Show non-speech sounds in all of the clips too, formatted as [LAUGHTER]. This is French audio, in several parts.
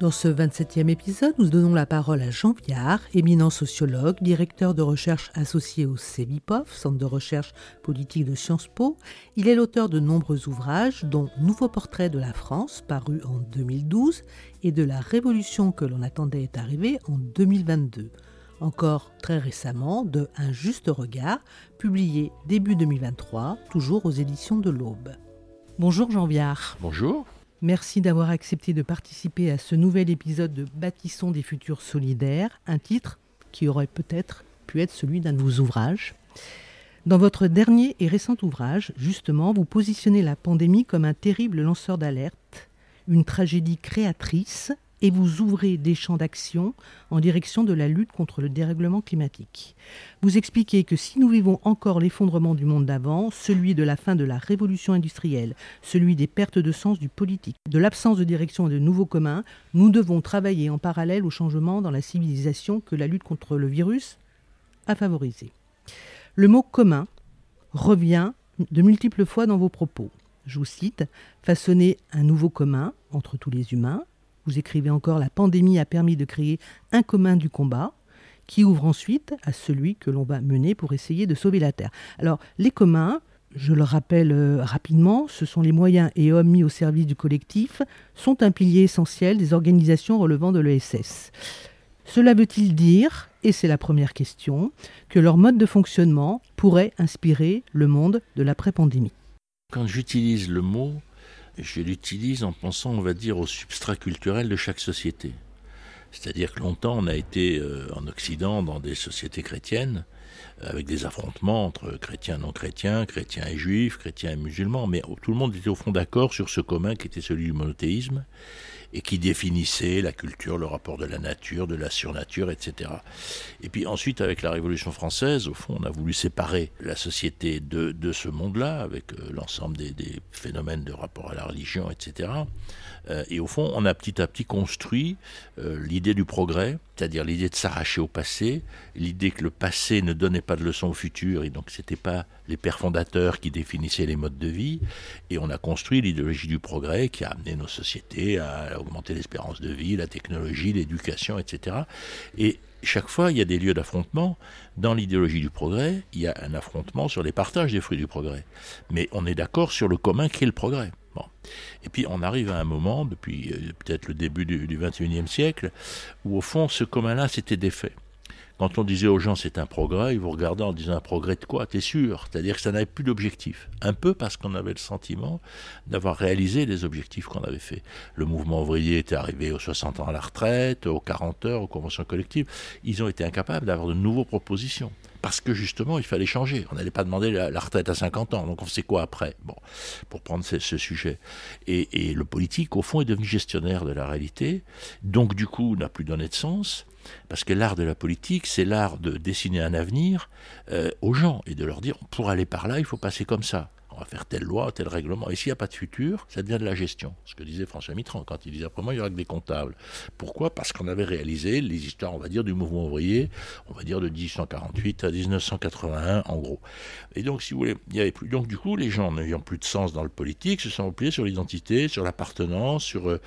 Dans ce 27e épisode, nous donnons la parole à Jean Viard, éminent sociologue, directeur de recherche associé au CEVIPOF, Centre de recherche politique de Sciences Po. Il est l'auteur de nombreux ouvrages, dont Nouveau portrait de la France, paru en 2012, et de La révolution que l'on attendait est arrivée en 2022. Encore très récemment, de Un juste regard, publié début 2023, toujours aux éditions de l'Aube. Bonjour Jean Viard. Bonjour. Merci d'avoir accepté de participer à ce nouvel épisode de Bâtissons des futurs solidaires, un titre qui aurait peut-être pu être celui d'un de vos ouvrages. Dans votre dernier et récent ouvrage, justement, vous positionnez la pandémie comme un terrible lanceur d'alerte, une tragédie créatrice et vous ouvrez des champs d'action en direction de la lutte contre le dérèglement climatique. Vous expliquez que si nous vivons encore l'effondrement du monde d'avant, celui de la fin de la révolution industrielle, celui des pertes de sens du politique, de l'absence de direction et de nouveaux communs, nous devons travailler en parallèle au changement dans la civilisation que la lutte contre le virus a favorisé. Le mot commun revient de multiples fois dans vos propos. Je vous cite, façonner un nouveau commun entre tous les humains, vous écrivez encore, la pandémie a permis de créer un commun du combat qui ouvre ensuite à celui que l'on va mener pour essayer de sauver la Terre. Alors, les communs, je le rappelle euh, rapidement, ce sont les moyens et hommes mis au service du collectif, sont un pilier essentiel des organisations relevant de l'ESS. Cela veut-il dire, et c'est la première question, que leur mode de fonctionnement pourrait inspirer le monde de l'après-pandémie? Quand j'utilise le mot, je l'utilise en pensant, on va dire, au substrat culturel de chaque société. C'est-à-dire que longtemps, on a été euh, en Occident dans des sociétés chrétiennes, avec des affrontements entre chrétiens et non chrétiens, chrétiens et juifs, chrétiens et musulmans, mais tout le monde était au fond d'accord sur ce commun qui était celui du monothéisme et qui définissait la culture, le rapport de la nature, de la surnature, etc. Et puis ensuite, avec la Révolution française, au fond, on a voulu séparer la société de, de ce monde-là, avec euh, l'ensemble des, phénomènes de rapport à la religion, etc. Euh, et au fond, on a petit à petit construit euh, l'idée du progrès, c'est-à-dire l'idée de s'arracher au passé, l'idée que le passé ne donnait pas de leçons au futur, et donc c'était pas les pères fondateurs qui définissaient les modes de vie, et on a construit l'idéologie du progrès qui a amené nos sociétés à augmenter l'espérance de vie, la technologie, l'éducation, etc. Et chaque fois, il y a des lieux d'affrontement. Dans l'idéologie du progrès, il y a un affrontement sur les partages des fruits du progrès. Mais on est d'accord sur le commun qui est le progrès. Bon. Et puis on arrive à un moment, depuis euh, peut-être le début du, 21e siècle, où au fond ce commun-là s'était défait. Quand on disait aux gens c'est un progrès, ils vous regardaient en disant un progrès de quoi? T'es sûr? C'est-à-dire que ça n'avait plus d'objectif. Un peu parce qu'on avait le sentiment d'avoir réalisé les objectifs qu'on avait faits. Le mouvement ouvrier était arrivé aux 60 ans à la retraite, aux 40 heures, aux conventions collectives. Ils ont été incapables d'avoir de nouvelles propositions parce que justement, il fallait changer. On n'allait pas demander la, retraite à 50 ans. Donc on sait quoi après? Bon, pour prendre ce, ce sujet. Et, et, le politique, au fond, est devenu gestionnaire de la réalité. Donc du coup, n'a plus donné de sens. Parce que l'art de la politique, c'est l'art de dessiner un avenir euh, aux gens et de leur dire, pour aller par là, il faut passer comme ça on va faire telle loi, tel règlement. Et s'il n'y a pas de futur, ça devient de la gestion. Ce que disait François Mitterrand quand il disait moi, il y aura que des comptables. Pourquoi? Parce qu'on avait réalisé les histoires, on va dire, du mouvement ouvrier, on va dire de 1848 à 1981, en gros. Et donc, si vous voulez, il y avait plus. Donc, du coup, les gens n'ayant plus de sens dans le politique se sont repliés sur l'identité, sur l'appartenance, sur euh,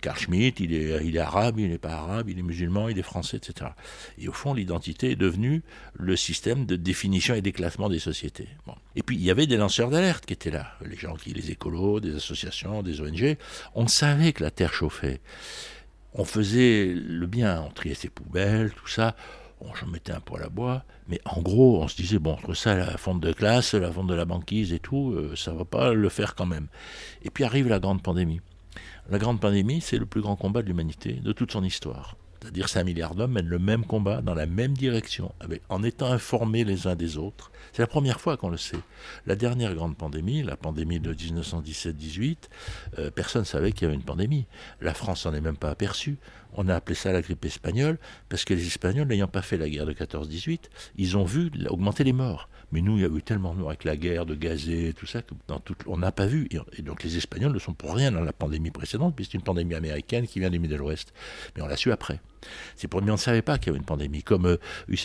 Carl Schmitt, il est, il est arabe, il n'est pas arabe, il est musulman, il est français, etc. Et au fond, l'identité est devenue le système de définition et d'éclatement des sociétés. Et puis, il y avait des lanceurs d'alerte qui étaient là, les gens qui, les écolos, des associations, des ONG, on savait que la terre chauffait. On faisait le bien, on triait ses poubelles, tout ça, on j'en mettais un poêle à bois, mais en gros, on se disait, bon, entre ça, la fonte de classe, la fonte de la banquise et tout, euh, ça va pas le faire quand même. Et puis arrive la grande pandémie. La grande pandémie, c'est le plus grand combat de l'humanité, de toute son histoire. C'est-à-dire 5 milliards d'hommes mènent le même combat dans la même direction, en étant informés les uns des autres. C'est la première fois qu'on le sait. La dernière grande pandémie, la pandémie de 1917-18, euh, personne ne savait qu'il y avait une pandémie. La France n'en est même pas aperçue. On a appelé ça la grippe espagnole, parce que les Espagnols, n'ayant pas fait la guerre de 14-18, ils ont vu augmenter les morts. Mais nous, il y a eu tellement de morts avec la guerre, de gazé, tout ça, que dans on n'a pas vu. Et donc les Espagnols ne sont pour rien dans la pandémie précédente, puisque c'est une pandémie américaine qui vient du Middle West. Mais on l'a su après. C'est pour nous, on ne savait pas qu'il y avait une pandémie. Comme euh,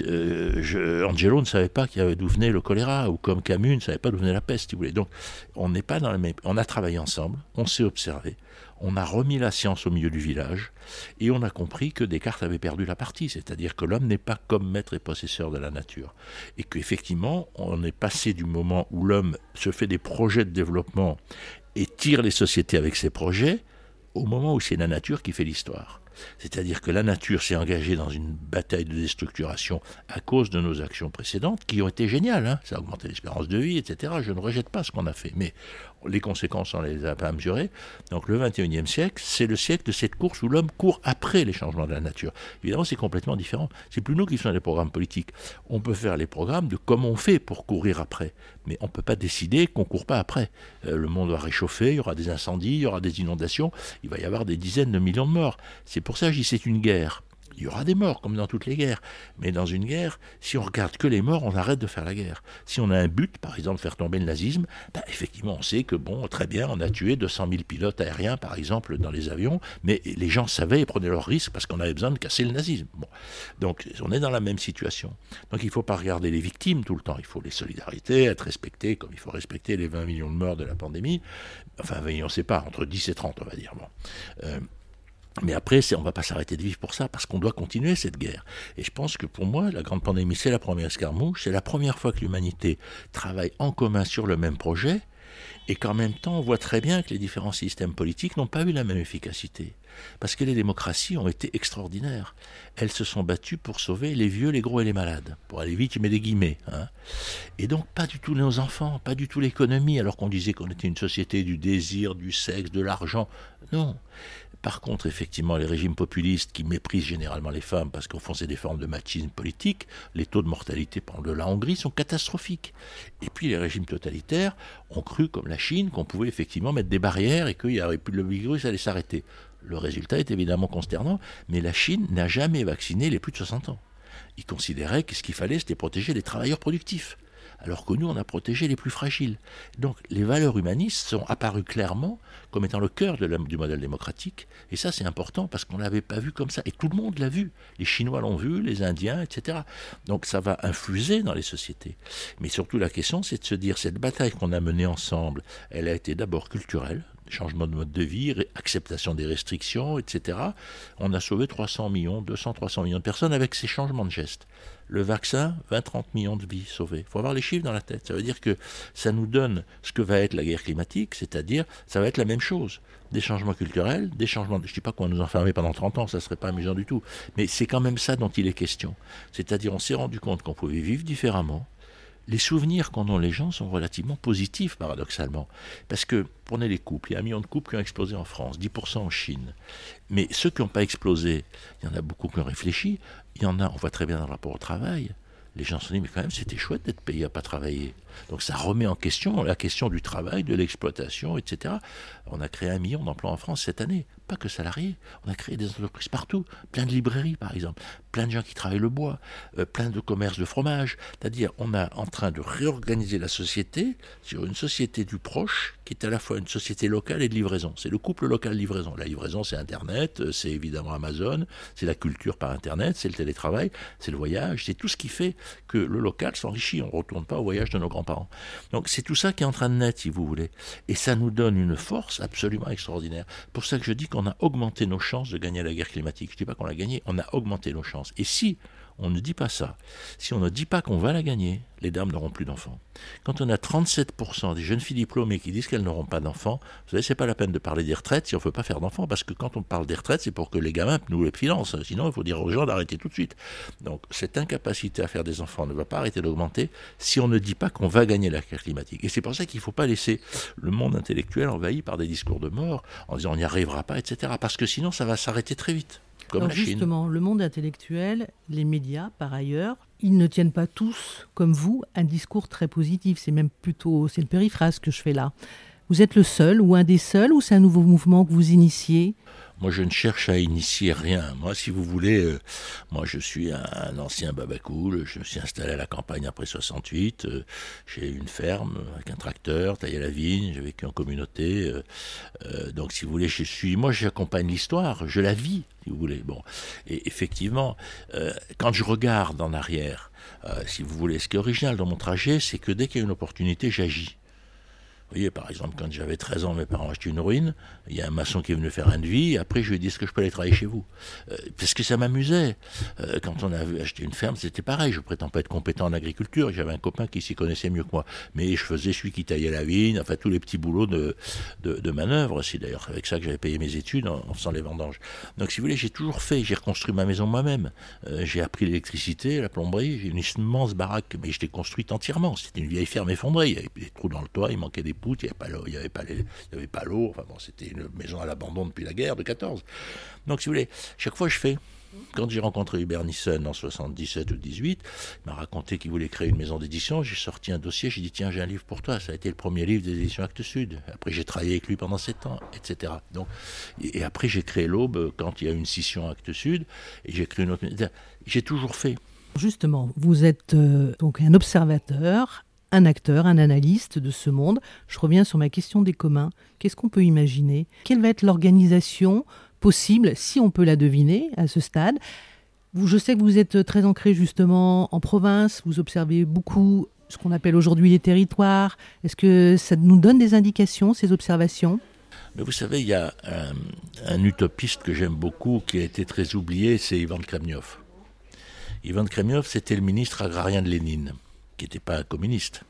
euh, Angelo ne savait pas d'où venait le choléra, ou comme Camus ne savait pas d'où venait la peste, si vous voulez. Donc, on n'est pas dans le même. On a travaillé ensemble, on s'est observé, on a remis la science au milieu du village et on a compris que Descartes avait perdu la partie, c'est-à-dire que l'homme n'est pas comme maître et possesseur de la nature. Et qu'effectivement, on est passé du moment où l'homme se fait des projets de développement et tire les sociétés avec ses projets, au moment où c'est la nature qui fait l'histoire. C'est-à-dire que la nature s'est engagée dans une bataille de déstructuration à cause de nos actions précédentes, qui ont été géniales. Hein. Ça a augmenté l'espérance de vie, etc. Je ne rejette pas ce qu'on a fait, mais les conséquences, on ne les a pas mesurées. Donc le 21e siècle, c'est le siècle de cette course où l'homme court après les changements de la nature. Évidemment, c'est complètement différent. C'est plus nous qui faisons les programmes politiques. On peut faire les programmes de comment on fait pour courir après. Mais on ne peut pas décider qu'on ne court pas après. Euh, le monde va réchauffer, il y aura des incendies, il y aura des inondations, il va y avoir des dizaines de millions de morts. Pour ça je dis c'est une guerre. Il y aura des morts, comme dans toutes les guerres. Mais dans une guerre, si on regarde que les morts, on arrête de faire la guerre. Si on a un but, par exemple, faire tomber le nazisme, ben, effectivement, on sait que, bon, très bien, on a tué 200 000 pilotes aériens, par exemple, dans les avions, mais les gens savaient et prenaient leurs risques parce qu'on avait besoin de casser le nazisme. Donc, on est dans la même situation. Donc, il ne faut pas regarder les victimes tout le temps. Il faut les solidarités, être respecté, comme il faut respecter les 20 millions de morts de la pandémie. Enfin, on ne sait pas, entre 10 et 30, on va dire. Euh, mais après, on ne va pas s'arrêter de vivre pour ça, parce qu'on doit continuer cette guerre. Et je pense que pour moi, la grande pandémie, c'est la première escarmouche, c'est la première fois que l'humanité travaille en commun sur le même projet, et qu'en même temps, on voit très bien que les différents systèmes politiques n'ont pas eu la même efficacité. Parce que les démocraties ont été extraordinaires. Elles se sont battues pour sauver les vieux, les gros et les malades. Pour aller vite, je mets des guillemets. Hein. Et donc, pas du tout nos enfants, pas du tout l'économie, alors qu'on disait qu'on était une société du désir, du sexe, de l'argent. Non. Par contre, effectivement, les régimes populistes qui méprisent généralement les femmes parce qu'au fond c'est des formes de machisme politique, les taux de mortalité de la Hongrie sont catastrophiques. Et puis les régimes totalitaires ont cru, comme la Chine, qu'on pouvait effectivement mettre des barrières et qu'il n'y aurait plus le virus allait s'arrêter. Le résultat est évidemment consternant, mais la Chine n'a jamais vacciné les plus de 60 ans. Ils considéraient que ce qu'il fallait, c'était protéger les travailleurs productifs alors que nous, on a protégé les plus fragiles. Donc les valeurs humanistes sont apparues clairement comme étant le cœur du modèle démocratique, et ça c'est important parce qu'on ne l'avait pas vu comme ça, et tout le monde l'a vu, les Chinois l'ont vu, les Indiens, etc. Donc ça va infuser dans les sociétés. Mais surtout la question c'est de se dire, cette bataille qu'on a menée ensemble, elle a été d'abord culturelle, changement de mode de vie, acceptation des restrictions, etc. On a sauvé 300 millions, 200, 300 millions de personnes avec ces changements de gestes. Le vaccin, 20-30 millions de vies sauvées. Il faut avoir les chiffres dans la tête. Ça veut dire que ça nous donne ce que va être la guerre climatique, c'est-à-dire ça va être la même chose. Des changements culturels, des changements... Je ne dis pas qu'on va nous enfermer pendant 30 ans, ça ne serait pas amusant du tout. Mais c'est quand même ça dont il est question. C'est-à-dire on s'est rendu compte qu'on pouvait vivre différemment, les souvenirs qu'en ont les gens sont relativement positifs, paradoxalement. Parce que, prenez les couples, il y a un million de couples qui ont explosé en France, 10% en Chine. Mais ceux qui n'ont pas explosé, il y en a beaucoup qui ont réfléchi, il y en a, on voit très bien dans le rapport au travail, les gens se sont dit, mais quand même, c'était chouette d'être payé à pas travailler. Donc ça remet en question la question du travail, de l'exploitation, etc. On a créé un million d'emplois en France cette année. Pas que salariés. On a créé des entreprises partout. Plein de librairies, par exemple. Plein de gens qui travaillent le bois. Euh, plein de commerces de fromage. C'est-à-dire, on est en train de réorganiser la société sur une société du proche qui est à la fois une société locale et de livraison. C'est le couple local-livraison. La livraison, c'est Internet, euh, c'est évidemment Amazon, c'est la culture par Internet, c'est le télétravail, c'est le voyage, c'est tout ce qui fait que le local s'enrichit. On ne retourne pas au voyage de nos grands-parents. Donc c'est tout ça qui est en train de naître, si vous voulez. Et ça nous donne une force absolument extraordinaire. Pour ça que je dis qu'on a augmenté nos chances de gagner la guerre climatique. Je ne dis pas qu'on l'a gagné, on a augmenté nos chances. Et si on ne dit pas ça, si on ne dit pas qu'on va la gagner, les dames n'auront plus d'enfants. Quand on a 37% des jeunes filles diplômées qui disent qu'elles n'auront pas d'enfants, vous savez, c'est pas la peine de parler des retraites si on ne veut pas faire d'enfants, parce que quand on parle des retraites, c'est pour que les gamins nous les financent. Sinon, il faut dire aux gens d'arrêter tout de suite. Donc, cette incapacité à faire des enfants ne va pas arrêter d'augmenter si on ne dit pas qu'on va gagner la crise climatique. Et c'est pour ça qu'il ne faut pas laisser le monde intellectuel envahi par des discours de mort en disant on n'y arrivera pas, etc. Parce que sinon, ça va s'arrêter très vite. Comme Alors la Chine. justement, le monde intellectuel, les médias par ailleurs, ils ne tiennent pas tous, comme vous, un discours très positif. C'est même plutôt, c'est une périphrase que je fais là. Vous êtes le seul ou un des seuls ou c'est un nouveau mouvement que vous initiez? Moi, je ne cherche à initier rien. Moi, si vous voulez, euh, moi, je suis un, ancien babacool. Je me suis installé à la campagne après 68. euh, j'ai une ferme avec un tracteur, taillé la vigne. J'ai vécu en communauté. euh, euh, donc, si vous voulez, je suis. Moi, j'accompagne l'histoire. Je la vis, si vous voulez. Bon, et effectivement, quand je regarde en arrière, si vous voulez, ce qui est original dans mon trajet, c'est que dès qu'il y a une opportunité, j'agis. Vous voyez, par exemple, quand j'avais 13 ans, mes parents acheté une ruine, il y a un maçon qui est venu faire un devis, après je lui ai dit, est-ce que je peux aller travailler chez vous? Euh, Parce que ça m'amusait. Euh, quand on avait acheté une ferme, c'était pareil, je prétends pas être compétent en agriculture, j'avais un copain qui s'y connaissait mieux que moi, mais je faisais celui qui taillait la vigne, enfin tous les petits boulots de, de, manœuvre, c'est d'ailleurs avec ça que j'avais payé mes études en, en faisant les vendanges. Donc si vous voulez, j'ai toujours fait, j'ai reconstruit ma maison moi-même, Euh, j'ai appris l'électricité, la plomberie, j'ai une immense baraque, mais je l'ai construite entièrement, c'était une vieille ferme effondrée, il y avait des trous dans le toit, il manquait des il n'y avait pas l'eau, enfin bon, c'était une maison à l'abandon depuis la guerre de 14. Donc si vous voulez, chaque fois je fais. Quand j'ai rencontré Hubert Nissen en 77 ou 18, il m'a raconté qu'il voulait créer une maison d'édition. J'ai sorti un dossier, j'ai dit tiens, j'ai un livre pour toi. Ça a été le premier livre des éditions Actes Sud. Après, j'ai travaillé avec lui pendant sept ans, etc. Donc, et, après, j'ai créé l'Aube quand il y a une scission Actes Sud, et j'ai créé une autre. J'ai toujours fait. Justement, vous êtes euh, donc un observateur, un acteur, un analyste de ce monde. Je reviens sur ma question des communs. Qu'est-ce qu'on peut imaginer? Quelle va être l'organisation possible, si on peut la deviner à ce stade? Je sais que vous êtes très ancré justement en province, vous observez beaucoup ce qu'on appelle aujourd'hui les territoires. Est-ce que ça nous donne des indications, ces observations? Mais vous savez, il y a un, un utopiste que j'aime beaucoup qui a été très oublié, c'est Ivan Kremniov. Ivan Kremniov, c'était le ministre agrarien de Lénine, qui n'était pas un communiste.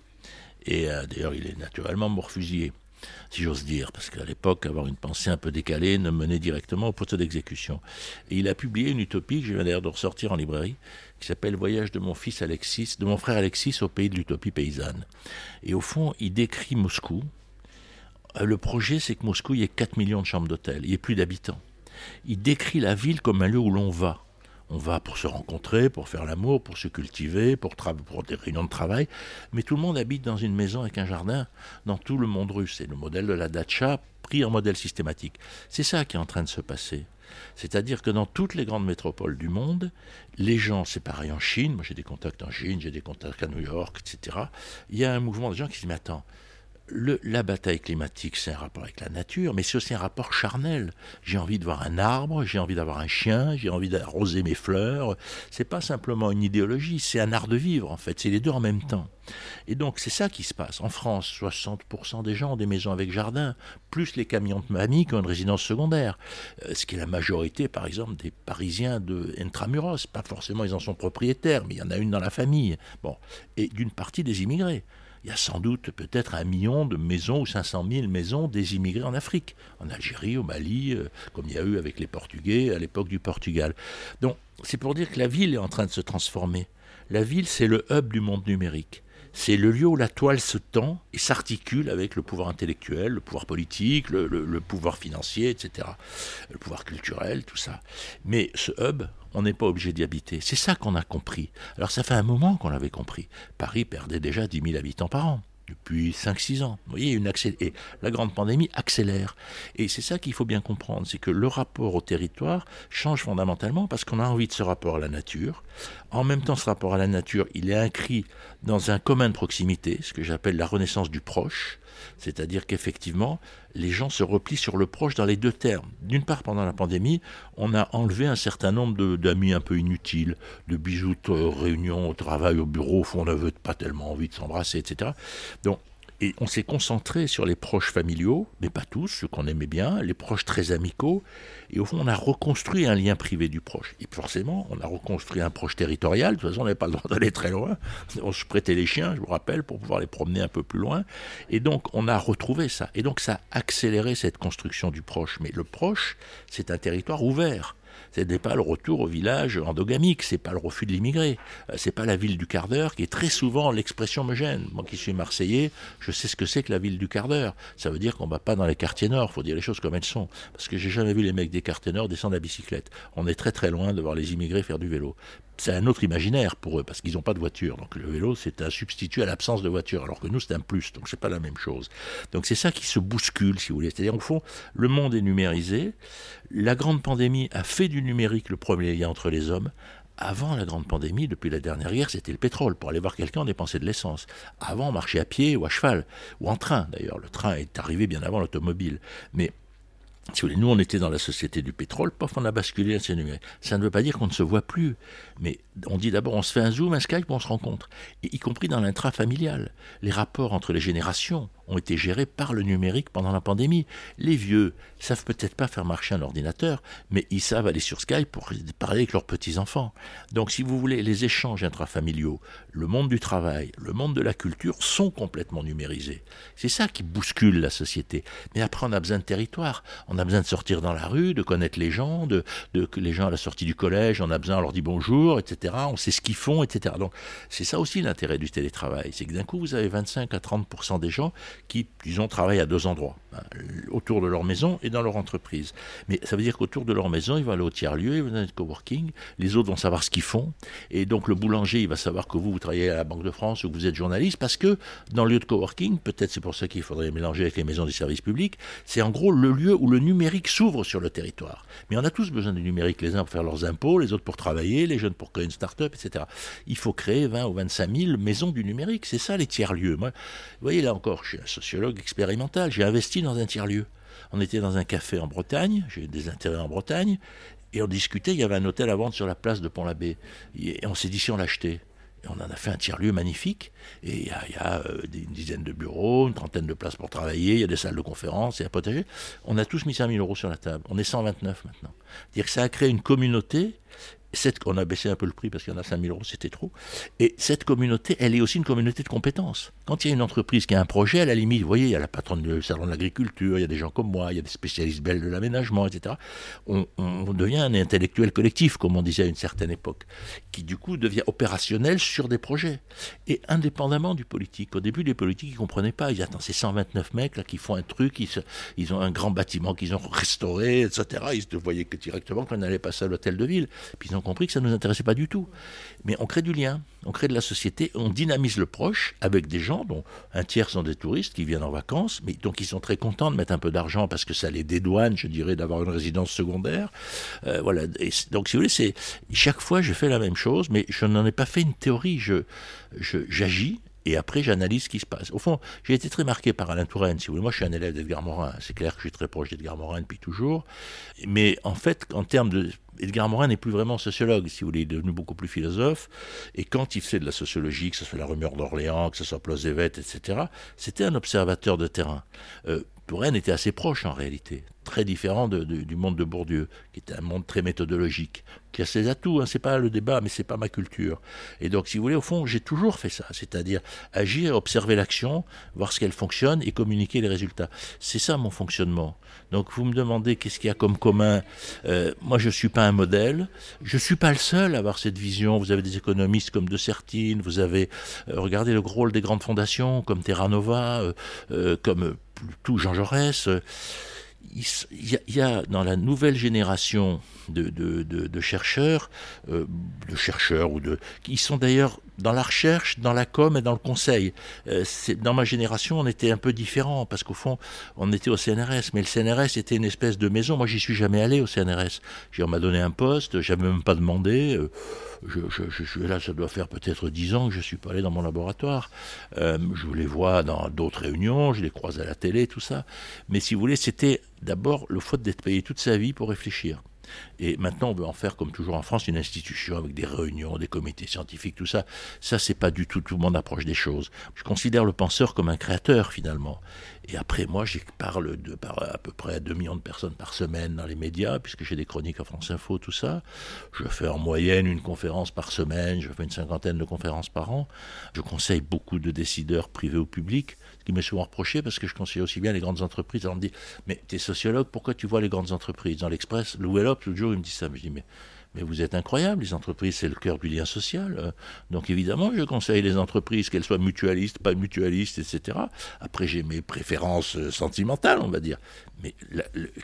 Et euh, d'ailleurs, il est naturellement mort si j'ose dire, parce qu'à l'époque, avoir une pensée un peu décalée ne menait directement au poteau d'exécution. Et il a publié une utopie que je viens d'ailleurs de ressortir en librairie, qui s'appelle Voyage de mon fils Alexis, de mon frère Alexis au pays de l'utopie paysanne. Et au fond, il décrit Moscou. Euh, Le projet, c'est que Moscou, il y ait 4 millions de chambres d'hôtel, il n'y ait plus d'habitants. Il décrit la ville comme un lieu où l'on va. On va pour se rencontrer, pour faire l'amour, pour se cultiver, pour, des réunions de travail. Mais tout le monde habite dans une maison avec un jardin dans tout le monde russe. C'est le modèle de la datcha pris en modèle systématique. C'est ça qui est en train de se passer. C'est-à-dire que dans toutes les grandes métropoles du monde, les gens, c'est pareil en Chine, moi j'ai des contacts en Chine, j'ai des contacts à New York, etc. Il y a un mouvement de gens qui se disent, mais attends, la bataille climatique, c'est un rapport avec la nature, mais c'est aussi un rapport charnel. J'ai envie de voir un arbre, j'ai envie d'avoir un chien, j'ai envie d'arroser mes fleurs. C'est pas simplement une idéologie, c'est un art de vivre en fait. C'est les deux en même temps. Et donc c'est ça qui se passe. En France, 60% des gens ont des maisons avec jardin, plus les camions de mamie qui ont une résidence secondaire. Euh, ce qui est la majorité, par exemple, des Parisiens de Intramuros. Pas forcément ils en sont propriétaires, mais il y en a une dans la famille. Bon, et d'une partie des immigrés. Il y a sans doute peut-être un million de maisons ou 500 000 maisons des immigrés en Afrique, en Algérie, au Mali, euh, comme il y a eu avec les Portugais à l'époque du Portugal. Donc c'est pour dire que la ville est en train de se transformer. La ville, c'est le hub du monde numérique. C'est le lieu où la toile se tend et s'articule avec le pouvoir intellectuel, le pouvoir politique, le, pouvoir financier, etc. Le pouvoir culturel, tout ça. Mais ce hub, on n'est pas obligé d'y habiter. C'est ça qu'on a compris. Alors ça fait un moment qu'on l'avait compris. Paris perdait déjà 10 000 habitants par an depuis 5-6 ans. Vous voyez, la grande pandémie accélère. Et c'est ça qu'il faut bien comprendre, c'est que le rapport au territoire change fondamentalement parce qu'on a envie de ce rapport à la nature. En même temps, ce rapport à la nature, il est inscrit dans un commun de proximité, ce que j'appelle la renaissance du proche. C'est-à-dire qu'effectivement, les gens se replient sur le proche dans les deux termes. D'une part, pendant la pandémie, on a enlevé un certain nombre d'amis un peu inutiles, de bijoux de réunion au travail, au bureau, au fond, on n'avait pas tellement envie de s'embrasser, etc. Donc, et on s'est concentré sur les proches familiaux, mais pas tous, ceux qu'on aimait bien, les proches très amicaux. Et au fond, on a reconstruit un lien privé du proche. Et forcément, on a reconstruit un proche territorial. De toute façon, on n'avait pas le droit [LAUGHS] d'aller très loin. On se prêtait les chiens, je vous rappelle, pour pouvoir les promener un peu plus loin. Et donc, on a retrouvé ça. Et donc, ça a accéléré cette construction du proche. Mais le proche, c'est un territoire ouvert. Ce n'est pas le retour au village endogamique, c'est pas le refus de l'immigré, euh, c'est pas la ville du quart d'heure qui est très souvent l'expression me gêne. Moi qui suis marseillais, je sais ce que c'est que la ville du quart d'heure. Ça veut dire qu'on va pas dans les quartiers nord, faut dire les choses comme elles sont. Parce que j'ai jamais vu les mecs des quartiers nord descendre à bicyclette. On est très très loin de voir les immigrés faire du vélo c'est un autre imaginaire pour eux parce qu'ils n'ont pas de voiture. Donc le vélo, c'est un substitut à l'absence de voiture, alors que nous, c'est un plus. Donc c'est pas la même chose. Donc c'est ça qui se bouscule, si vous voulez. C'est-à-dire, au fond, le monde est numérisé. La grande pandémie a fait du numérique le premier lien entre les hommes. Avant la grande pandémie, depuis la dernière guerre, c'était le pétrole. Pour aller voir quelqu'un, on dépensait de l'essence. Avant, on marchait à pied ou à cheval, ou en train d'ailleurs. Le train est arrivé bien avant l'automobile. Mais si vous voulez, nous, on était dans la société du pétrole, pof, on a basculé à ces numériques. Ça ne veut pas dire qu'on ne se voit plus, mais on dit d'abord, on se fait un zoom, un Skype, on se rencontre, y compris dans l'intrafamilial. Les rapports entre les générations, ont été gérés par le numérique pendant la pandémie. Les vieux savent peut-être pas faire marcher un ordinateur, mais ils savent aller sur Skype pour parler avec leurs petits-enfants. Donc si vous voulez, les échanges intrafamiliaux, le monde du travail, le monde de la culture sont complètement numérisés. C'est ça qui bouscule la société. Mais après, on a besoin de territoire. On a besoin de sortir dans la rue, de connaître les gens, les gens à la sortie du collège, on a besoin, on leur dit bonjour, etc. On sait ce qu'ils font, etc. Donc c'est ça aussi l'intérêt du télétravail. C'est que d'un coup, vous avez 25 à 30% des gens qui, disons, travaillent à deux endroits, autour de leur maison et dans leur entreprise. Mais ça veut dire qu'autour de leur maison, ils vont aller au tiers-lieu, ils vont aller au coworking, les autres vont savoir ce qu'ils font, et donc le boulanger, il va savoir que vous, vous travaillez à la Banque de France ou que vous êtes journaliste, parce que dans le lieu de coworking, peut-être c'est pour ça qu'il faudrait mélanger avec les maisons des services publics, c'est en gros le lieu où le numérique s'ouvre sur le territoire. Mais on a tous besoin du numérique, les uns pour faire leurs impôts, les autres pour travailler, les jeunes pour créer une start-up, etc. Il faut créer 20 ou 25 000 maisons du numérique, c'est ça les tiers-lieux. Vous voyez là encore, je suis un sociologue expérimental, j'ai investi dans un tiers-lieu. On était dans un café en Bretagne, j'ai des intérêts en Bretagne, et on discutait, il y avait un hôtel à vendre sur la place de Pont-l'Abbé. Et on s'est dit si on l'achetait? Et on en a fait un tiers-lieu magnifique. Et il y a, euh, une dizaine de bureaux, une trentaine de places pour travailler, il y a des salles de conférence, et un potager. On a tous mis 5000 euros sur la table. On est 129 maintenant. C'est-à-dire que ça a créé une communauté on a baissé un peu le prix parce qu'il y en a 5000 euros, c'était trop. Et cette communauté, elle est aussi une communauté de compétences. Quand il y a une entreprise qui a un projet, à la limite, vous voyez, il y a la patronne du salon de l'agriculture, il y a des gens comme moi, il y a des spécialistes belges de l'aménagement, etc. On, devient un intellectuel collectif, comme on disait à une certaine époque, qui du coup devient opérationnel sur des projets. Et indépendamment du politique. Au début, les politiques, ils ne comprenaient pas. Ils disaient, attends, c'est 129 mecs là qui font un truc, ils, ont un grand bâtiment qu'ils ont restauré, etc. Ils ne voyaient que directement qu'on allait passer à l'hôtel de ville. Puis ils ont compris que ça ne nous intéressait pas du tout. Mais on crée du lien, on crée de la société, on dynamise le proche avec des gens dont un tiers sont des touristes qui viennent en vacances, mais donc ils sont très contents de mettre un peu d'argent parce que ça les dédouane, je dirais, d'avoir une résidence secondaire. Euh, voilà. donc si vous voulez, chaque fois je fais la même chose, mais je n'en ai pas fait une théorie. Je j'agis et après j'analyse ce qui se passe. Au fond, j'ai été très marqué par Alain Touraine, si vous voulez. Moi, je suis un élève d'Edgar Morin. C'est clair que je suis très proche d'Edgar Morin depuis toujours. Mais en fait, en termes de Edgar Morin n'est plus vraiment sociologue, si vous voulez, il est devenu beaucoup plus philosophe. Et quand il faisait de la sociologie, que ce soit la rumeur d'Orléans, que ce soit Plauzevet, etc., c'était un observateur de terrain. Euh, Touraine était assez proche en réalité, très différent du monde de Bourdieu, qui était un monde très méthodologique, qui a ses atouts, hein, c'est pas le débat, mais c'est pas ma culture. Et donc, si vous voulez, au fond, j'ai toujours fait ça, c'est-à-dire agir, observer l'action, voir ce qu'elle fonctionne et communiquer les résultats. C'est ça mon fonctionnement. Donc, vous me demandez qu'est-ce qu'il y a comme commun. Euh, moi, je suis pas un modèle, je suis pas le seul à avoir cette vision. Vous avez des économistes comme De Sertine, vous avez euh, regardé le rôle des grandes fondations comme Terra Nova, euh, comme tout Jean Jaurès il y, a dans la nouvelle génération de, de, chercheurs, euh, de chercheurs ou de, qui sont d'ailleurs dans la recherche, dans la com et dans le conseil. Euh, dans ma génération, on était un peu différent parce qu'au fond, on était au CNRS, mais le CNRS était une espèce de maison. Moi, j'y suis jamais allé au CNRS. On m'a donné un poste, j'avais même pas demandé. Euh, je, je, là, ça doit faire peut-être dix ans que je suis pas allé dans mon laboratoire. Euh, je les vois dans d'autres réunions, je les croise à la télé, tout ça. Mais si vous voulez, c'était d'abord le fait d'être payé toute sa vie pour réfléchir. Et maintenant, on veut en faire, comme toujours en France, une institution avec des réunions, des comités scientifiques, tout ça. Ça, c'est pas du tout tout mon approche des choses. Je considère le penseur comme un créateur, finalement. Et après, moi, je parle de par à peu près 2 millions de personnes par semaine dans les médias, puisque j'ai des chroniques à France Info, tout ça. Je fais en moyenne une conférence par semaine, je fais une cinquantaine de conférences par an. Je conseille beaucoup de décideurs privés ou publics, qui m'est souvent reproché, parce que je conseille aussi bien les grandes entreprises. On me dit, mais tu es sociologue, pourquoi tu vois les grandes entreprises? Dans l'Express, remarque, l'autre jour, il me dit ça. Je dis, mais mais vous êtes incroyable, les entreprises, c'est le cœur du lien social. Donc évidemment, je conseille les entreprises, qu'elles soient mutualistes, pas mutualistes, etc. Après, j'ai mes préférences euh, sentimentales, on va dire. Mais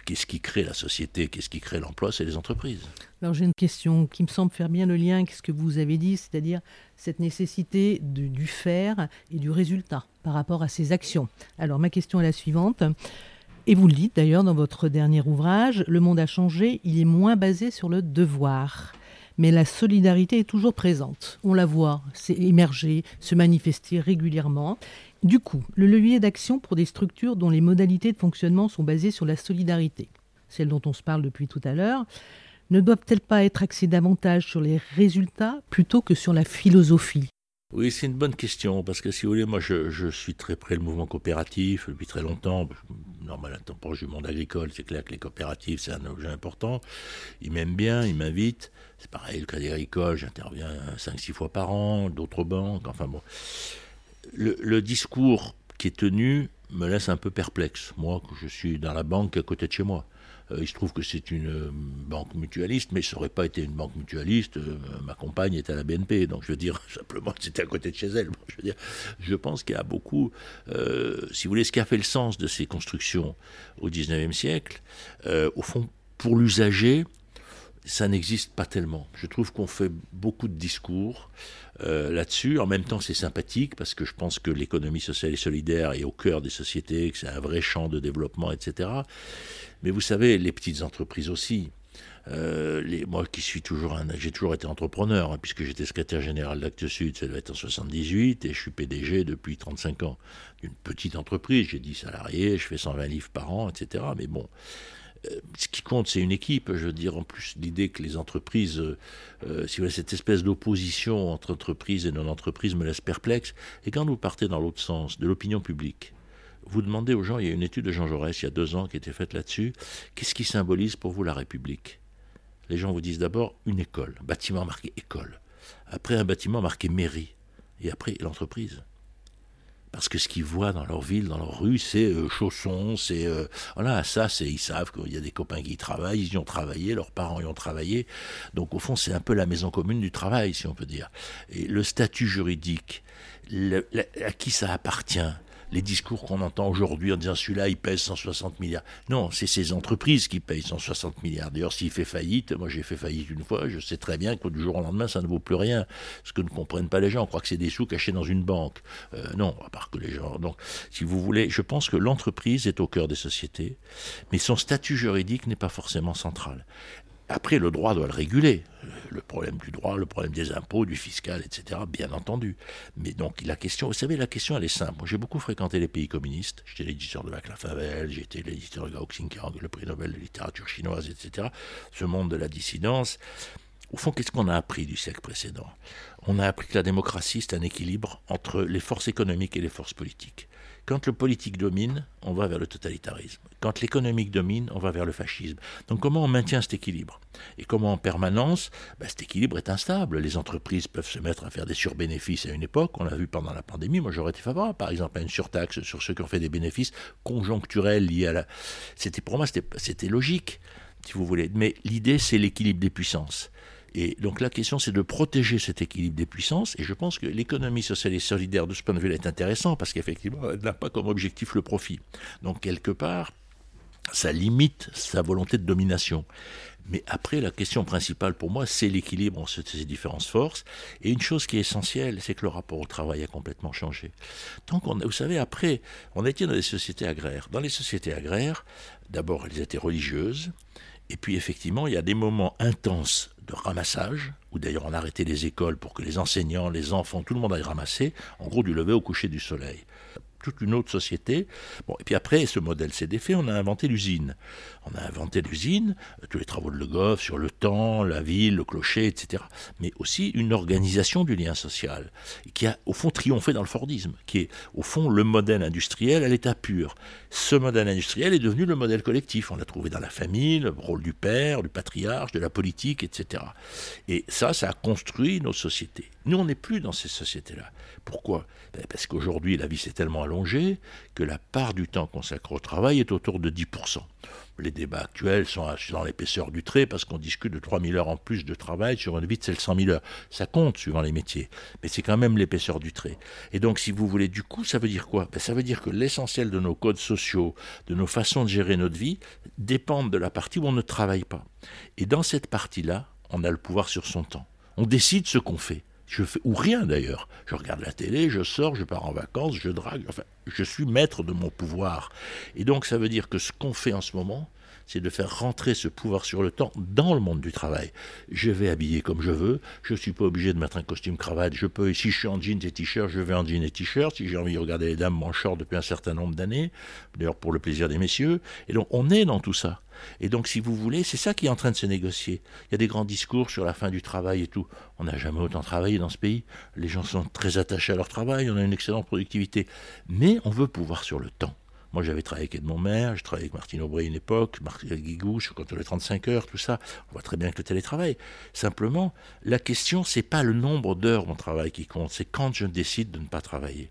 qu'est-ce qui crée la société, qu'est-ce qui crée l'emploi, c'est les entreprises. Alors j'ai une question qui me semble faire bien le lien avec ce que vous avez dit, c'est-à-dire cette nécessité du faire et du résultat par rapport à ces actions. Alors ma question est la suivante. Et vous le dites d'ailleurs dans votre dernier ouvrage, Le monde a changé, il est moins basé sur le devoir. Mais la solidarité est toujours présente. On la voit émerger, se manifester régulièrement. Du coup, le levier d'action pour des structures dont les modalités de fonctionnement sont basées sur la solidarité, celle dont on se parle depuis tout à l'heure, ne doivent-elles pas être axées davantage sur les résultats plutôt que sur la philosophie? Oui, c'est une bonne question, parce que si vous voulez, moi je, suis très près le mouvement coopératif depuis très longtemps. Normal, temps du monde agricole, c'est clair que les coopératives, c'est un objet important. Ils m'aiment bien, ils m'invitent. C'est pareil, le Crédit Agricole, j'interviens 5-6 fois par an, d'autres banques, enfin bon. Le, discours qui est tenu me laisse un peu perplexe, moi, que je suis dans la banque à côté de chez moi. Euh, il se trouve que c'est une euh, banque mutualiste, mais ça n'aurait pas été une banque mutualiste. Euh, ma compagne est à la BNP, donc je veux dire [LAUGHS] simplement c'était à côté de chez elle. je pense qu'il y a beaucoup, si vous voulez, ce qui a fait le sens de ces constructions au XIXe siècle, au fond, pour l'usager, ça n'existe pas tellement. Je trouve qu'on fait beaucoup de discours là-dessus. En même temps, c'est sympathique parce que je pense que l'économie sociale et solidaire est au cœur des sociétés, que c'est un vrai champ de développement, etc. Mais vous savez, les petites entreprises aussi. Euh, moi qui suis toujours un, j'ai toujours été entrepreneur, hein, puisque j'étais secrétaire général d'Actes Sud, ça doit être en 78, et je suis PDG depuis 35 ans d'une petite entreprise. J'ai 10 salariés, je fais 120 livres par an, etc. Mais bon, euh, ce qui compte, c'est une équipe. Je veux dire, en plus, l'idée que les entreprises, euh, si vous voulez, cette espèce d'opposition entre entreprises et non-entreprises me laisse perplexe. Et quand vous partez dans l'autre sens, de l'opinion publique, vous demandez aux gens, il y a une étude de Jean Jaurès il y a deux ans qui a été faite là-dessus, qu'est-ce qui symbolise pour vous la République? Les gens vous disent d'abord une école, bâtiment marqué école, après un bâtiment marqué mairie, et après l'entreprise. Parce que ce qu'ils voient dans leur ville, dans leur rue, c'est euh, chaussons, c'est... Euh, voilà, ça, c'est ils savent qu'il y a des copains qui y travaillent, ils y ont travaillé, leurs parents y ont travaillé. Donc au fond, c'est un peu la maison commune du travail, si on peut dire. Et le statut juridique, à qui ça appartient? Les discours qu'on entend aujourd'hui en disant celui-là il pèse 160 milliards. Non, c'est ces entreprises qui payent 160 milliards. D'ailleurs, s'il fait faillite, moi j'ai fait faillite une fois, je sais très bien que du jour au lendemain ça ne vaut plus rien. Ce que ne comprennent pas les gens, on croit que c'est des sous cachés dans une banque. Euh, non, à part que les gens. Donc, si vous voulez, je pense que l'entreprise est au cœur des sociétés, mais son statut juridique n'est pas forcément central. Après, le droit doit le réguler. Le problème du droit, le problème des impôts, du fiscal, etc., bien entendu. Mais donc, la question, vous savez, la question, elle est simple. J'ai beaucoup fréquenté les pays communistes. J'étais l'éditeur de Vaclav Havel, j'étais l'éditeur de Gao Xingkang, le prix Nobel de littérature chinoise, etc. Ce monde de la dissidence. Au fond, qu'est-ce qu'on a appris du siècle précédent? On a appris que la démocratie, c'est un équilibre entre les forces économiques et les forces politiques. Quand le politique domine, on va vers le totalitarisme. Quand l'économique domine, on va vers le fascisme. Donc comment on maintient cet équilibre? Et comment en permanence? Ben, Cet équilibre est instable. Les entreprises peuvent se mettre à faire des surbénéfices à une époque. On l'a vu pendant la pandémie. Moi, j'aurais été favorable, par exemple, à une surtaxe sur ceux qui ont fait des bénéfices conjoncturels liés à la... C'était pour moi, c'était logique, si vous voulez. Mais l'idée, c'est l'équilibre des puissances. Et donc la question, c'est de protéger cet équilibre des puissances. Et je pense que l'économie sociale et solidaire, de ce point de vue-là, est intéressant parce qu'effectivement, elle n'a pas comme objectif le profit. Donc quelque part, ça limite sa volonté de domination. Mais après, la question principale pour moi, c'est l'équilibre entre ces différentes forces. Et une chose qui est essentielle, c'est que le rapport au travail a complètement changé. Tant qu'on, vous savez, après, on était dans des sociétés agraires. Dans les sociétés agraires, d'abord, elles étaient religieuses. Et puis, effectivement, il y a des moments intenses de ramassage, où d'ailleurs on arrêtait les écoles pour que les enseignants, les enfants, tout le monde aille ramasser, en gros du lever au coucher du soleil toute une autre société. Bon, et puis après, ce modèle s'est défait, on a inventé l'usine. On a inventé l'usine, euh, tous les travaux de Le Goff sur le temps, la ville, le clocher, etc. Mais aussi une organisation du lien social, qui a au fond triomphé dans le Fordisme, qui est au fond le modèle industriel à l'état pur. Ce modèle industriel est devenu le modèle collectif. On l'a trouvé dans la famille, le rôle du père, du patriarche, de la politique, etc. Et ça, ça a construit nos sociétés. Nous, on n'est plus dans ces sociétés-là. Pourquoi? Ben, Parce qu'aujourd'hui, la vie s'est tellement allongée allongé que la part du temps consacré au travail est autour de 10%. Les débats actuels sont dans l'épaisseur du trait parce qu'on discute de 3000 heures en plus de travail sur une vie de 100 000 heures. Ça compte suivant les métiers, mais c'est quand même l'épaisseur du trait. Et donc, si vous voulez, du coup, ça veut dire quoi? Ben, Ça veut dire que l'essentiel de nos codes sociaux, de nos façons de gérer notre vie, dépendent de la partie où on ne travaille pas. Et dans cette partie-là, on a le pouvoir sur son temps. On décide ce qu'on fait. Je fais, ou rien d'ailleurs. Je regarde la télé, je sors, je pars en vacances, je drague. Enfin, je suis maître de mon pouvoir. Et donc, ça veut dire que ce qu'on fait en ce moment, c'est de faire rentrer ce pouvoir sur le temps dans le monde du travail. Je vais habiller comme je veux, je ne suis pas obligé de mettre un costume cravate, je peux, si je suis en jeans et t-shirt, je vais en jeans et t-shirt, si j'ai envie de regarder les dames en short depuis un certain nombre d'années, d'ailleurs pour le plaisir des messieurs, et donc on est dans tout ça. Et donc, si vous voulez, c'est ça qui est en train de se négocier. Il y a des grands discours sur la fin du travail et tout. On n'a jamais autant travaillé dans ce pays. Les gens sont très attachés à leur travail, on a une excellente productivité. Mais on veut pouvoir sur le temps. Moi, j'avais travaillé avec Edmond Maire, j'ai travaillé avec Martine Aubry une époque, Marc Guigou, je suis les 35 heures, tout ça. On voit très bien que le télétravail. Simplement, la question, c'est pas le nombre d'heures mon travail qui compte, c'est quand je décide de ne pas travailler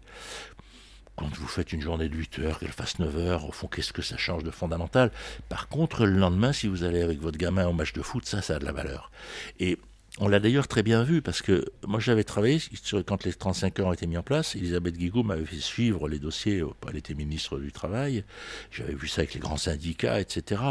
quand vous faites une journée de 8 heures, qu'elle fasse 9 heures, au fond, qu'est-ce que ça change de fondamental? Par contre, le lendemain, si vous allez avec votre gamin au match de foot, ça, ça a de la valeur. Et on l'a d'ailleurs très bien vu parce que moi j'avais travaillé quand les 35 heures ont été mis en place. Elisabeth Guigou m'avait fait suivre les dossiers. Elle était ministre du Travail. J'avais vu ça avec les grands syndicats, etc.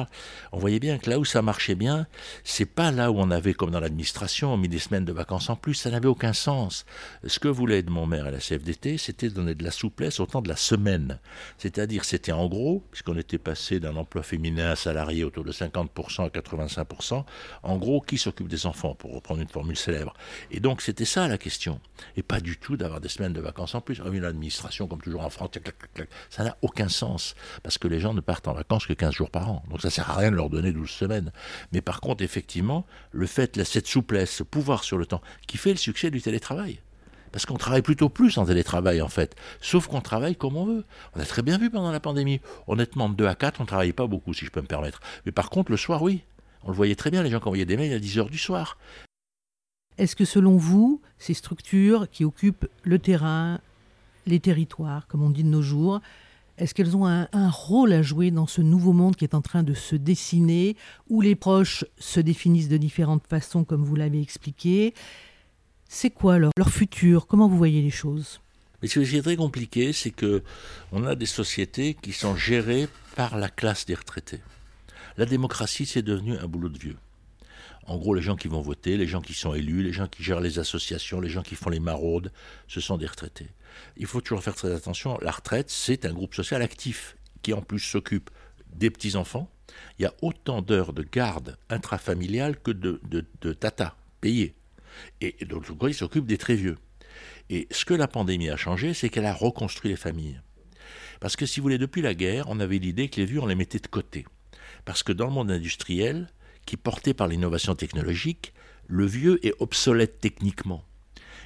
On voyait bien que là où ça marchait bien, c'est pas là où on avait, comme dans l'administration, mis des semaines de vacances en plus. Ça n'avait aucun sens. Ce que voulait mon maire à la CFDT, c'était donner de la souplesse au temps de la semaine. C'est-à-dire, c'était en gros, puisqu'on était passé d'un emploi féminin à salarié autour de 50% à 85%, en gros, qui s'occupe des enfants pour reprendre une formule célèbre. Et donc c'était ça la question. Et pas du tout d'avoir des semaines de vacances en plus. Ah une administration, comme toujours en France, ça n'a aucun sens. Parce que les gens ne partent en vacances que 15 jours par an. Donc ça sert à rien de leur donner 12 semaines. Mais par contre, effectivement, le fait, cette souplesse, ce pouvoir sur le temps, qui fait le succès du télétravail. Parce qu'on travaille plutôt plus en télétravail, en fait. Sauf qu'on travaille comme on veut. On a très bien vu pendant la pandémie. Honnêtement, de 2 à 4, on ne travaillait pas beaucoup, si je peux me permettre. Mais par contre, le soir, oui. On le voyait très bien, les gens qui envoyaient des mails à 10 heures du soir. Est-ce que selon vous, ces structures qui occupent le terrain, les territoires, comme on dit de nos jours, est-ce qu'elles ont un, rôle à jouer dans ce nouveau monde qui est en train de se dessiner, où les proches se définissent de différentes façons, comme vous l'avez expliqué? C'est quoi leur, leur futur? Comment vous voyez les choses? Mais ce qui est très compliqué, c'est que on a des sociétés qui sont gérées par la classe des retraités. La démocratie, c'est devenu un boulot de vieux. En gros, les gens qui vont voter, les gens qui sont élus, les gens qui gèrent les associations, les gens qui font les maraudes, ce sont des retraités. Il faut toujours faire très attention. La retraite, c'est un groupe social actif qui en plus s'occupe des petits-enfants. Il y a autant d'heures de garde intrafamiliale que de, de, tata payées. Et, donc, il s'occupe des très vieux. Et ce que la pandémie a changé, c'est qu'elle a reconstruit les familles. Parce que si vous voulez, depuis la guerre, on avait l'idée que les vieux, on les mettait de côté. Parce que dans le monde industriel, qui porté par l'innovation technologique, le vieux est obsolète techniquement.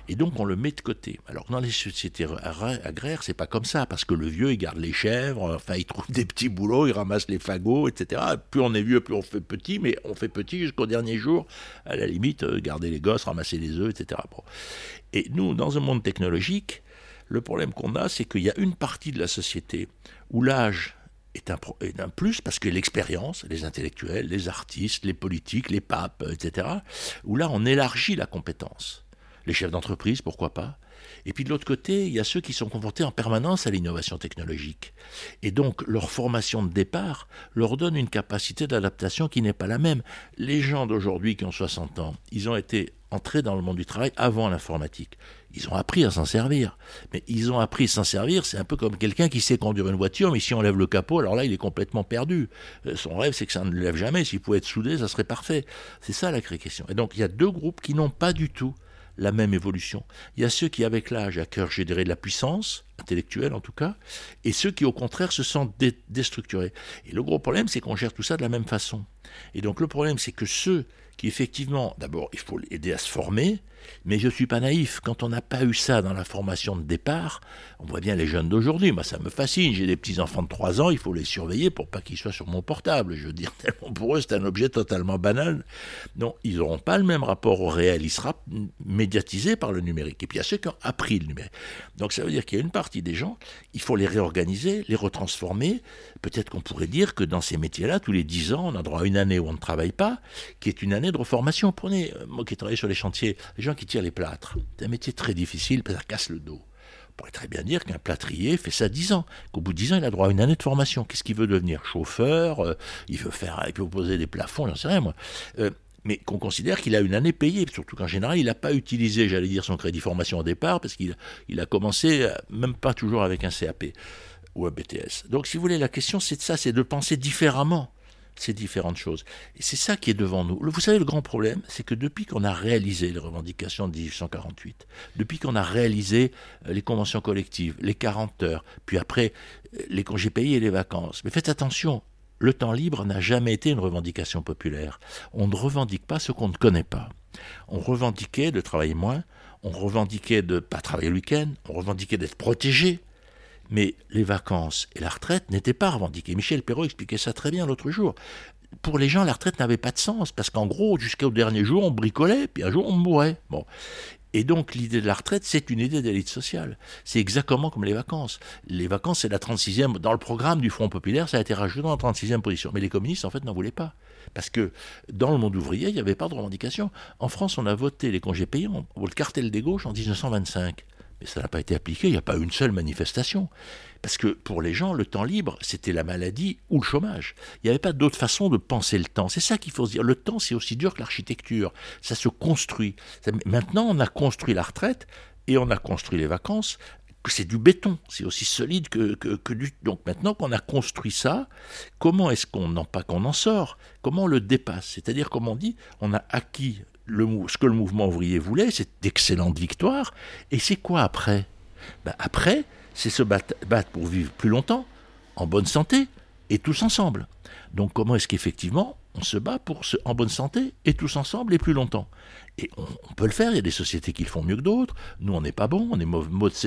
Et donc on le met de côté. Alors dans les sociétés agraires, c'est pas comme ça, parce que le vieux, il garde les chèvres, enfin il trouve des petits boulots, il ramasse les fagots, etc. Plus on est vieux, plus on fait petit, mais on fait petit jusqu'au dernier jour, à la limite, euh, garder les gosses, ramasser les œufs, etc. Et nous, dans un monde technologique, le problème qu'on a, c'est qu'il y a une partie de la société où l'âge est un, plus parce que l'expérience, les intellectuels, les artistes, les politiques, les papes, etc., où là on élargit la compétence. Les chefs d'entreprise, pourquoi pas et puis de l'autre côté, il y a ceux qui sont confrontés en permanence à l'innovation technologique. Et donc leur formation de départ leur donne une capacité d'adaptation qui n'est pas la même. Les gens d'aujourd'hui qui ont 60 ans, ils ont été entrés dans le monde du travail avant l'informatique. Ils ont appris à s'en servir. Mais ils ont appris à s'en servir, c'est un peu comme quelqu'un qui sait conduire une voiture, mais si on lève le capot, alors là, il est complètement perdu. Euh, son rêve, c'est que ça ne lève jamais. S'il pouvait être soudé, ça serait parfait. C'est ça la question. Et donc, il y a deux groupes qui n'ont pas du tout la même évolution. Il y a ceux qui, avec l'âge, à cœur générer de la puissance, intellectuelle en tout cas, et ceux qui, au contraire, se sentent déstructurés. Et le gros problème, c'est qu'on gère tout ça de la même façon. Et donc, le problème, c'est que ceux qui effectivement, d'abord, il faut aider à se former, mais je ne suis pas naïf. Quand on n'a pas eu ça dans la formation de départ, on voit bien les jeunes d'aujourd'hui. Moi, ça me fascine. J'ai des petits-enfants de 3 ans, il faut les surveiller pour pas qu'ils soient sur mon portable. Je veux dire, [LAUGHS] tellement pour eux, c'est un objet totalement banal. Non, ils n'auront pas le même rapport au réel. Il sera médiatisé par le numérique. Et puis, il y a ceux qui ont appris le numérique. Donc, ça veut dire qu'il y a une part partie des gens, il faut les réorganiser, les retransformer. Peut-être qu'on pourrait dire que dans ces métiers-là, tous les 10 ans, on a droit à une année où on ne travaille pas, qui est une année de reformation. Prenez, euh, moi qui ai travaillé sur les chantiers, les gens qui tirent les plâtres, c'est un métier très difficile, parce que ça casse le dos. On pourrait très bien dire qu'un plâtrier fait ça 10 ans, qu'au bout de 10 ans, il a droit à une année de formation. Qu'est-ce qu'il veut devenir? Chauffeur euh, Il veut faire, il peut poser des plafonds, j'en sais rien moi. Euh, mais qu'on considère qu'il a une année payée, surtout qu'en général, il n'a pas utilisé, j'allais dire, son crédit formation au départ, parce qu'il il a commencé, euh, même pas toujours avec un CAP ou un BTS. Donc, si vous voulez, la question, c'est de ça, c'est de penser différemment ces différentes choses. Et c'est ça qui est devant nous. Vous savez, le grand problème, c'est que depuis qu'on a réalisé les revendications de 1848, depuis qu'on a réalisé euh, les conventions collectives, les 40 heures, puis après euh, les congés payés et les vacances, mais faites attention, le temps libre n'a jamais été une revendication populaire. On ne revendique pas ce qu'on ne connaît pas. On revendiquait de travailler moins, on revendiquait de ne pas travailler le week-end, on revendiquait d'être protégé, mais les vacances et la retraite n'étaient pas revendiquées. Michel Perrault expliquait ça très bien l'autre jour. Pour les gens, la retraite n'avait pas de sens, parce qu'en gros, jusqu'au dernier jour, on bricolait, puis un jour, on mourait. Bon. Et donc l'idée de la retraite, c'est une idée d'élite sociale. C'est exactement comme les vacances. Les vacances, c'est la 36e. Dans le programme du Front populaire, ça a été rajouté dans la 36e position. Mais les communistes, en fait, n'en voulaient pas. Parce que dans le monde ouvrier, il n'y avait pas de revendication. En France, on a voté les congés payants, le cartel des gauches en 1925 mais ça n'a pas été appliqué, il n'y a pas une seule manifestation. Parce que pour les gens, le temps libre, c'était la maladie ou le chômage. Il n'y avait pas d'autre façon de penser le temps. C'est ça qu'il faut se dire. Le temps, c'est aussi dur que l'architecture. Ça se construit. Maintenant, on a construit la retraite et on a construit les vacances. C'est du béton, c'est aussi solide que, que, du. Donc maintenant qu'on a construit ça, comment est-ce qu'on n'en pas qu'on en sort? Comment on le dépasse? C'est-à-dire, comme on dit, on a acquis ce que le mouvement ouvrier voulait, c'est d'excellentes victoires. Et c'est quoi après? Ben Après, c'est se battre, pour vivre plus longtemps, en bonne santé, et tous ensemble. Donc comment est-ce qu'effectivement on se bat pour en bonne santé et tous ensemble et plus longtemps? Et on, peut le faire, il y a des sociétés qui le font mieux que d'autres. Nous, on n'est pas bon, on est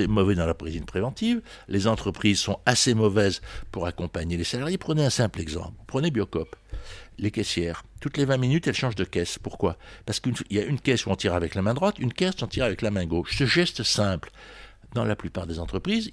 mauvais, dans la prise préventive. Les entreprises sont assez mauvaises pour accompagner les salariés. Prenez un simple exemple. Prenez Biocop les caissières. Toutes les 20 minutes, elles changent de caisse. Pourquoi? Parce qu'il y a une caisse où on tire avec la main droite, une caisse où on tire avec la main gauche. Ce geste simple, dans la plupart des entreprises,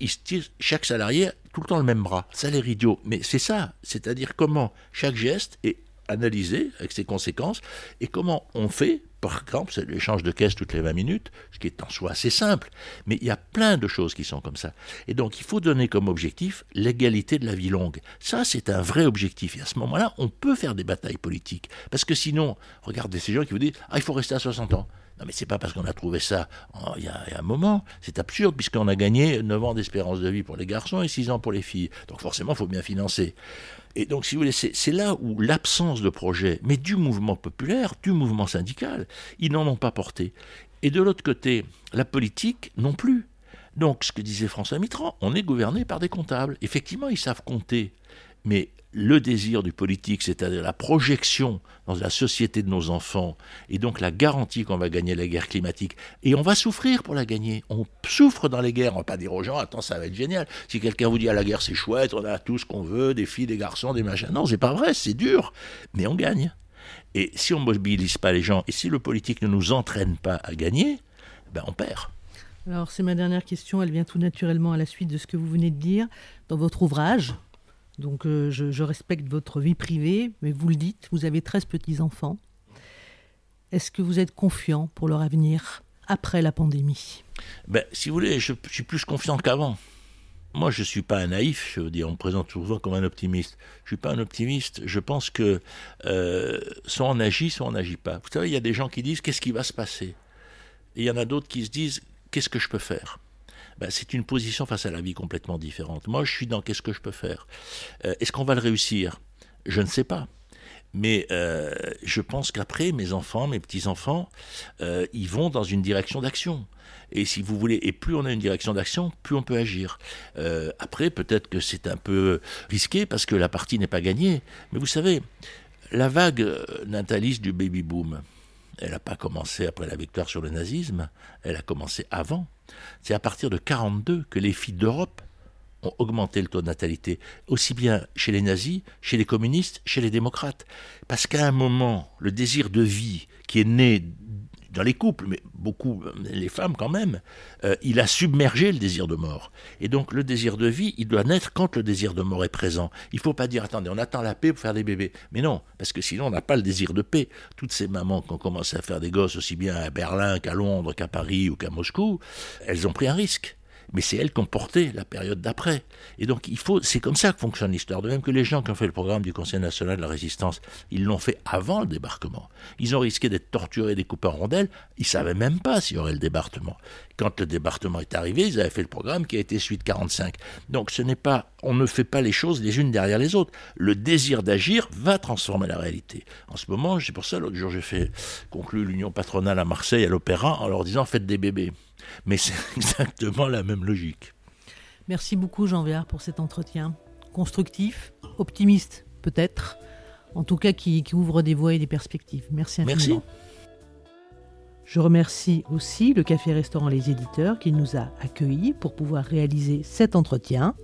chaque salarié tout le temps le même bras. Ça a l'air idiot, mais c'est ça. C'est-à-dire comment chaque geste est analysé avec ses conséquences et comment on fait par exemple, c'est l'échange de caisse toutes les 20 minutes, ce qui est en soi assez simple, mais il y a plein de choses qui sont comme ça. Et donc, il faut donner comme objectif l'égalité de la vie longue. Ça, c'est un vrai objectif. Et à ce moment-là, on peut faire des batailles politiques. Parce que sinon, regardez ces gens qui vous disent Ah, il faut rester à 60 ans. Non, mais c'est pas parce qu'on a trouvé ça il y, a un moment. C'est absurde, puisqu'on a gagné 9 ans d'espérance de vie pour les garçons et 6 ans pour les filles. Donc, forcément, il faut bien financer. Et donc, si vous voulez, c'est là où l'absence de projet, mais du mouvement populaire, du mouvement syndical, ils n'en ont pas porté. Et de l'autre côté, la politique non plus. Donc, ce que disait François Mitterrand, on est gouverné par des comptables. Effectivement, ils savent compter. Mais le désir du politique, c'est-à-dire la projection dans la société de nos enfants, et donc la garantie qu'on va gagner la guerre climatique. Et on va souffrir pour la gagner. On souffre dans les guerres. On va pas dire aux gens, attends, ça va être génial. Si quelqu'un vous dit, ah, la guerre c'est chouette, on a tout ce qu'on veut, des filles, des garçons, des machins. Non, c'est pas vrai, c'est dur. Mais on gagne. Et si on ne mobilise pas les gens, et si le politique ne nous entraîne pas à gagner, ben on perd. Alors c'est ma dernière question, elle vient tout naturellement à la suite de ce que vous venez de dire. Dans votre ouvrage, donc euh, je, respecte votre vie privée, mais vous le dites, vous avez 13 petits-enfants. Est-ce que vous êtes confiant pour leur avenir après la pandémie? Ben, Si vous voulez, je, suis plus confiant qu'avant. Moi, je ne suis pas un naïf, je veux dire, on me présente souvent comme un optimiste. Je ne suis pas un optimiste, je pense que euh, soit on agit, soit on n'agit pas. Vous savez, il y a des gens qui disent qu'est-ce qui va se passer? Et il y en a d'autres qui se disent qu'est-ce que je peux faire? Ben, c'est une position face à la vie complètement différente. Moi, je suis dans qu'est-ce que je peux faire euh, Est-ce qu'on va le réussir? Je ne sais pas. Mais euh, je pense qu'après, mes enfants, mes petits-enfants, euh, ils vont dans une direction d'action. Et si vous voulez, et plus on a une direction d'action, plus on peut agir. après, peut-être que c'est un peu risqué parce que la partie n'est pas gagnée. Mais vous savez, la vague nataliste du baby-boom, elle n'a pas commencé après la victoire sur le nazisme, elle a commencé avant. C'est à partir de 1942 que les filles d'Europe ont augmenté le taux de natalité, aussi bien chez les nazis, chez les communistes, chez les démocrates. Parce qu'à un moment, le désir de vie qui est né dans les couples, mais beaucoup les femmes quand même, euh, il a submergé le désir de mort. Et donc le désir de vie, il doit naître quand le désir de mort est présent. Il ne faut pas dire attendez, on attend la paix pour faire des bébés. Mais non, parce que sinon on n'a pas le désir de paix. Toutes ces mamans qui ont commencé à faire des gosses aussi bien à Berlin qu'à Londres, qu'à Paris ou qu'à Moscou, elles ont pris un risque mais c'est elles qui ont porté la période d'après. Et donc il faut, c'est comme ça que fonctionne l'histoire. De même que les gens qui ont fait le programme du Conseil national de la résistance, ils l'ont fait avant le débarquement. Ils ont risqué d'être torturés, découpés en rondelles. Ils savaient même pas s'il y aurait le débarquement. Quand le débarquement est arrivé, ils avaient fait le programme qui a été suite 45. Donc ce n'est pas, on ne fait pas les choses les unes derrière les autres. Le désir d'agir va transformer la réalité. En ce moment, c'est pour ça l'autre jour j'ai fait conclure l'union patronale à Marseille à l'Opéra en leur disant faites des bébés. Mais c'est [LAUGHS] exactement la même logique. Merci beaucoup Jean Véard pour cet entretien. Constructif, optimiste peut-être, en tout cas qui, ouvre des voies et des perspectives. Merci infiniment. Merci. Je remercie aussi le café-restaurant Les Éditeurs qui nous a accueillis pour pouvoir réaliser cet entretien.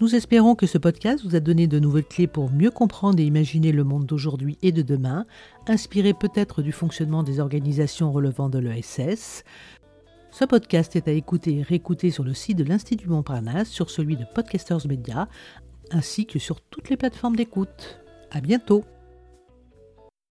Nous espérons que ce podcast vous a donné de nouvelles clés pour mieux comprendre et imaginer le monde d'aujourd'hui et de demain, inspiré peut-être du fonctionnement des organisations relevant de l'ESS. Ce podcast est à écouter et réécouter sur le site de l'Institut Montparnasse, sur celui de Podcasters Media, ainsi que sur toutes les plateformes d'écoute. À bientôt!